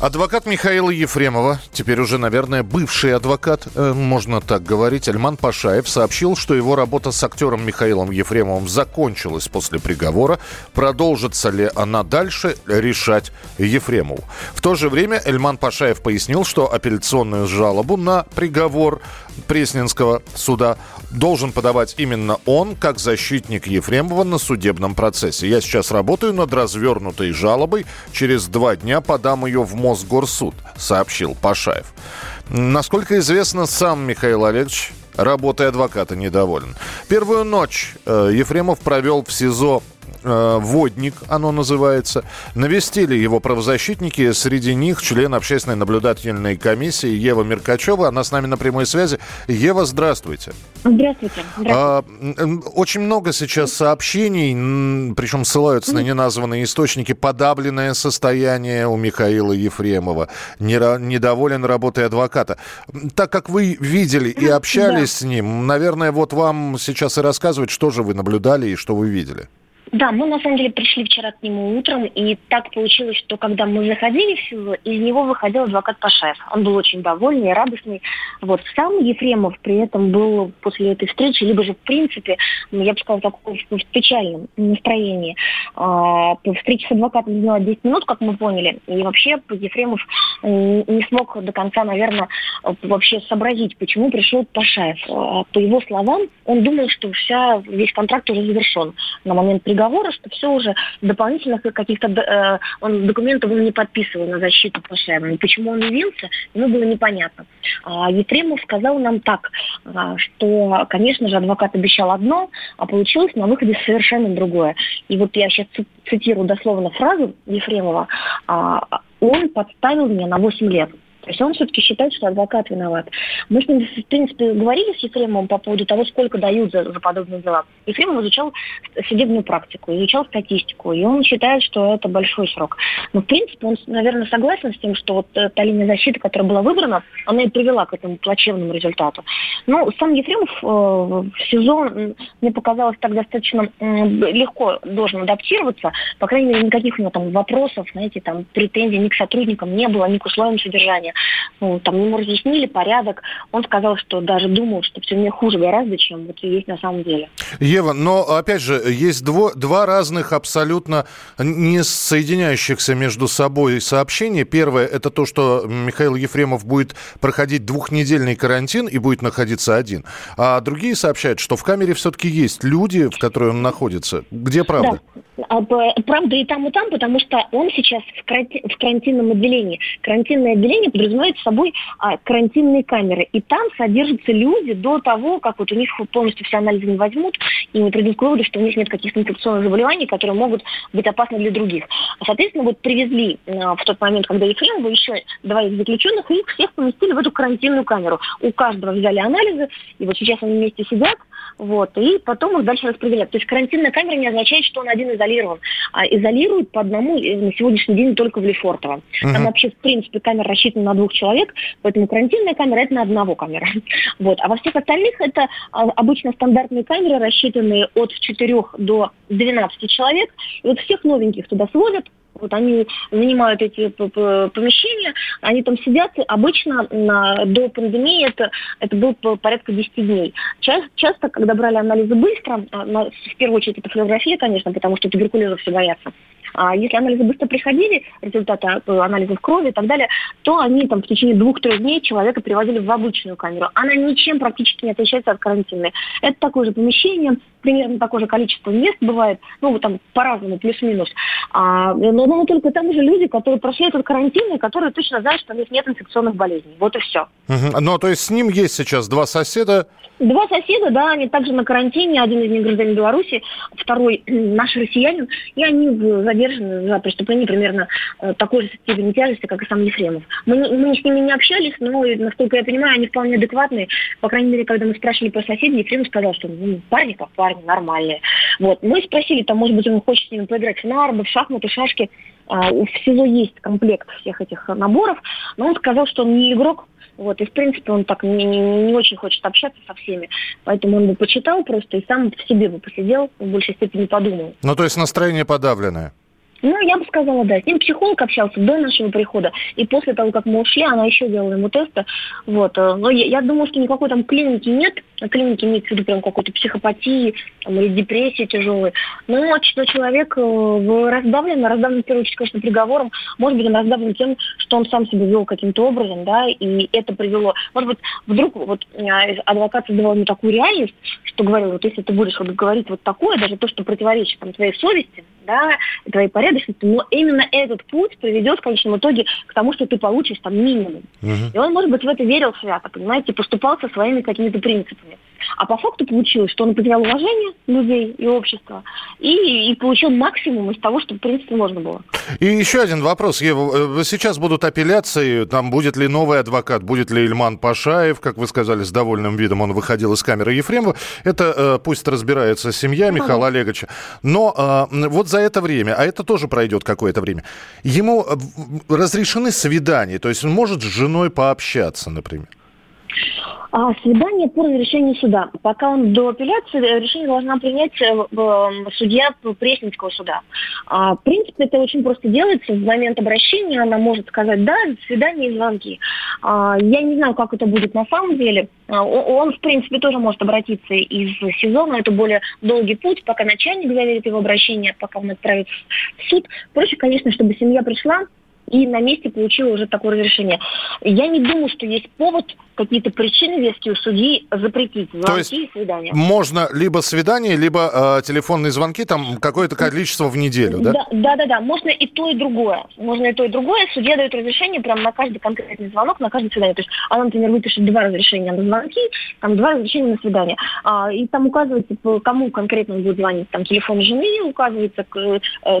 Адвокат Михаила Ефремова, теперь уже, наверное, бывший адвокат, э, можно так говорить, Альман Пашаев сообщил, что его работа с актером Михаилом Ефремовым закончилась после приговора. Продолжится ли она дальше, решать Ефремову. В то же время Эльман Пашаев пояснил, что апелляционную жалобу на приговор Пресненского суда должен подавать именно он, как защитник Ефремова на судебном процессе. Я сейчас работаю над развернутой жалобой. Через два дня подам ее в Мосгорсуд, сообщил Пашаев. Насколько известно, сам Михаил Олегович работой адвоката недоволен. Первую ночь э, Ефремов провел в СИЗО «Водник», оно называется. Навестили его правозащитники, среди них член общественной наблюдательной комиссии Ева Меркачева. Она с нами на прямой связи. Ева, здравствуйте. Здравствуйте. А, м, очень много сейчас сообщений, причем ссылаются на неназванные источники. Подавленное состояние у Михаила Ефремова. Недоволен работой адвоката. Так как вы видели и общались с ним, наверное, вот вам сейчас и рассказывать, что же вы наблюдали и что вы видели. Да, мы на самом деле пришли вчера к нему утром, и так получилось, что когда мы заходили в СИЗО, из него выходил адвокат Пашаев. Он был очень довольный, радостный. Вот сам Ефремов при этом был после этой встречи, либо же в принципе, ну, я бы сказала, так, в в печальном настроении. А, Встреча с адвокатом заняла 10 минут, как мы поняли, и вообще Ефремов м, не смог до конца, наверное, вообще сообразить, почему пришел Пашаев. По его словам, он думал, что вся, весь контракт уже завершен на момент приговора, что все уже дополнительных каких-то э, он документов он не подписывал на защиту Пашаева. И почему он явился, ему было непонятно. А Ефремов сказал нам так, а, что, конечно же, адвокат обещал одно, а получилось на выходе совершенно другое. И вот я сейчас цитирую дословно фразу Ефремова. а, Он подставил меня на 8 лет. То есть он все-таки считает, что адвокат виноват. Мы с ним, в принципе, говорили с Ефремовым по поводу того, сколько дают за, за подобные дела. Ефремов изучал судебную практику, изучал статистику, и он считает, что это большой срок. Но, в принципе, он, наверное, согласен с тем, что вот э, та линия защиты, которая была выбрана, она и привела к этому плачевному результату. Но сам Ефремов э, в СИЗО, м, мне показалось, так достаточно м, легко должен адаптироваться. По крайней мере, никаких у него там вопросов, знаете, там претензий ни к сотрудникам не было, ни к условиям содержания. Ну, там ему разъяснили порядок. Он сказал, что даже думал, что в тюрьме хуже гораздо, чем вот есть на самом деле. Ева, но опять же, есть дво- два разных абсолютно не соединяющихся между собой сообщения. Первое – это то, что Михаил Ефремов будет проходить двухнедельный карантин и будет находиться один. А другие сообщают, что в камере все-таки есть люди, в которой он находится. Где правда? Да, А, п- правда и там, и там, потому что он сейчас в, каранти- в карантинном отделении. Карантинное отделение подразумевает собой а, карантинные камеры. И там содержатся люди до того, как вот у них полностью все анализы не возьмут и не придут к выводу, что у них нет каких-то инфекционных заболеваний, которые могут быть опасны для других. Соответственно, вот привезли а, в тот момент, когда Ефремова еще двоих заключенных, и их всех поместили в эту карантинную камеру. У каждого взяли анализы, и вот сейчас они вместе сидят, вот, и потом их дальше распределяют. То есть карантинная камера не означает, что он один изолирован. А изолируют по одному э, на сегодняшний день только в Лефортово. Там Мгм. вообще, в принципе, камера рассчитана на двух человек, поэтому карантинная камера это на одного камера. Вот. А во всех остальных это а, обычно стандартные камеры, рассчитанные от 4 до 12 человек. И вот всех новеньких туда сводят, вот они занимают эти помещения, они там сидят. Обычно на- до пандемии это, это было по- порядка 10 дней. Ча- часто, когда брали анализы быстро, а, в первую очередь это флюорография, конечно, потому что туберкулеза все боятся. А если анализы быстро приходили, результаты э, анализов крови и так далее, то они там в течение двух-трех дней человека переводили в обычную камеру. Она ничем практически не отличается от карантинной. Это такое же помещение, примерно такое же количество мест бывает, ну, вот там по-разному, плюс-минус. А, но, но только там же люди, которые прошли этот карантин, и которые точно знают, что у них нет инфекционных болезней. Вот и все. Мгм. Ну, то есть с ним есть сейчас два соседа. Два соседа, да, они также на карантине. Один из них гражданин Беларуси, второй наш россиянин. И они за задержан за преступление примерно э, такой же степени тяжести, как и сам Ефремов. Мы, мы с ними не общались, но, насколько я понимаю, они вполне адекватные. По крайней мере, когда мы спрашивали про соседей, Ефремов сказал, что ну, парни как парни, нормальные. Вот. Мы спросили, там, может быть, он хочет с ними поиграть в нарбы, в шахматы, шашки. А, у всего есть комплект всех этих наборов, но он сказал, что он не игрок, вот, и, в принципе, он так не, не, не очень хочет общаться со всеми. Поэтому он бы почитал просто и сам в себе бы посидел, в большей степени подумал. Ну, то есть настроение подавленное? Ну, я бы сказала, да. С ним психолог общался до нашего прихода. И после того, как мы ушли, она еще делала ему тесты. Вот. Э, но я, я думаю, что никакой там клиники нет. Клиники имеется в виду прям какой-то психопатии там, или депрессии тяжелой. Но, но человек э, раздавлен, раздавлен в первую очередь, конечно, приговором. Может быть, он раздавлен тем, что он сам себя вел каким-то образом, да, и это привело. Может быть, вдруг вот э, адвокат создавал ему такую реальность, что говорил, вот если ты будешь вот говорить вот такое, даже то, что противоречит там, твоей совести, да, твоей порядочности, но именно этот путь приведет в конечном итоге к тому, что ты получишь там минимум. Угу. И он, может быть, в это верил свято, понимаете, поступал со своими какими-то принципами. А по факту получилось, что он потерял уважение людей и общества и, и получил максимум из того, что, в принципе, можно было. И еще один вопрос, Ева. Э, сейчас будут апелляции, там будет ли новый адвокат, будет ли Ильман Пашаев, как вы сказали, с довольным видом он выходил из камеры Ефремова. Это э, пусть разбирается семья Михаила Олеговича. Но э, вот за это время, а это тоже пройдет какое-то время, ему разрешены свидания, то есть он может с женой пообщаться, например. А, свидание по разрешению суда. Пока он до апелляции, э, решение должна принять э, судья Пресненского суда. А, в принципе, это очень просто делается. В момент обращения она может сказать «да», «свидание» и звонки. А, я не знаю, как это будет на самом деле. А, он, в принципе, тоже может обратиться из СИЗО, но это более долгий путь, пока начальник заверит его обращение, пока он отправится в суд. Проще, конечно, чтобы семья пришла, и на месте получила уже такое разрешение. Я не думаю, что есть повод какие-то причины веские у судьи запретить звонки То есть и свидания. Можно либо свидание, либо э, телефонные звонки, там какое-то количество в неделю, да? Да, да, да, да. Можно и то, и другое. Можно и то, и другое. Судья дает разрешение прямо на каждый конкретный звонок, на каждое свидание. То есть она, например, выпишет два разрешения на звонки, там два разрешения на свидание. А, и там указывается, кому конкретно он будет звонить. Там телефон жены указывается, к, э,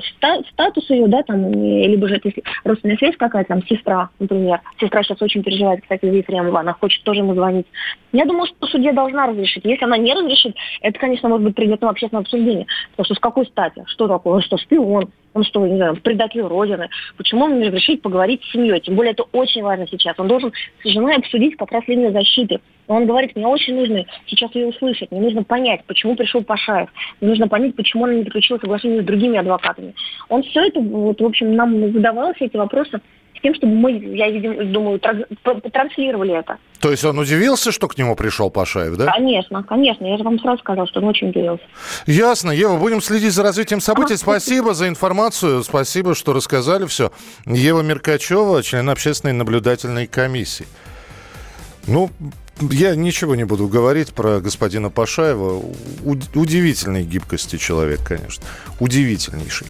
статус ее, да, там, либо же если родственная связь какая-то, там, сестра, например. Сестра сейчас очень переживает, кстати, за Ефремова. Она хочет тоже ему звонить. Я думаю, что судья должна разрешить. Если она не разрешит, это, конечно, может быть предметом общественного обсуждения. Потому что с какой стати? Что такое? Он что, шпион? Он что, не знаю, предатель Родины? Почему он не разрешить поговорить с семьей? Тем более это очень важно сейчас. Он должен с женой обсудить как раз линию защиты. Он говорит, мне очень нужно сейчас ее услышать, мне нужно понять, почему пришел Пашаев, мне нужно понять, почему он не заключил соглашение с другими адвокатами. Он все это, вот, в общем, нам задавал все эти вопросы с тем, чтобы мы, я думаю, транслировали это. То есть он удивился, что к нему пришел Пашаев, да? Конечно, конечно. Я же вам сразу сказал, что он очень удивился. Ясно. Ева, будем следить за развитием событий. Спасибо за информацию. Спасибо, что рассказали все. Ева Меркачева, член общественной наблюдательной комиссии. Ну, я ничего не буду говорить про господина Пашаева. Удивительной гибкости человек, конечно. Удивительнейший.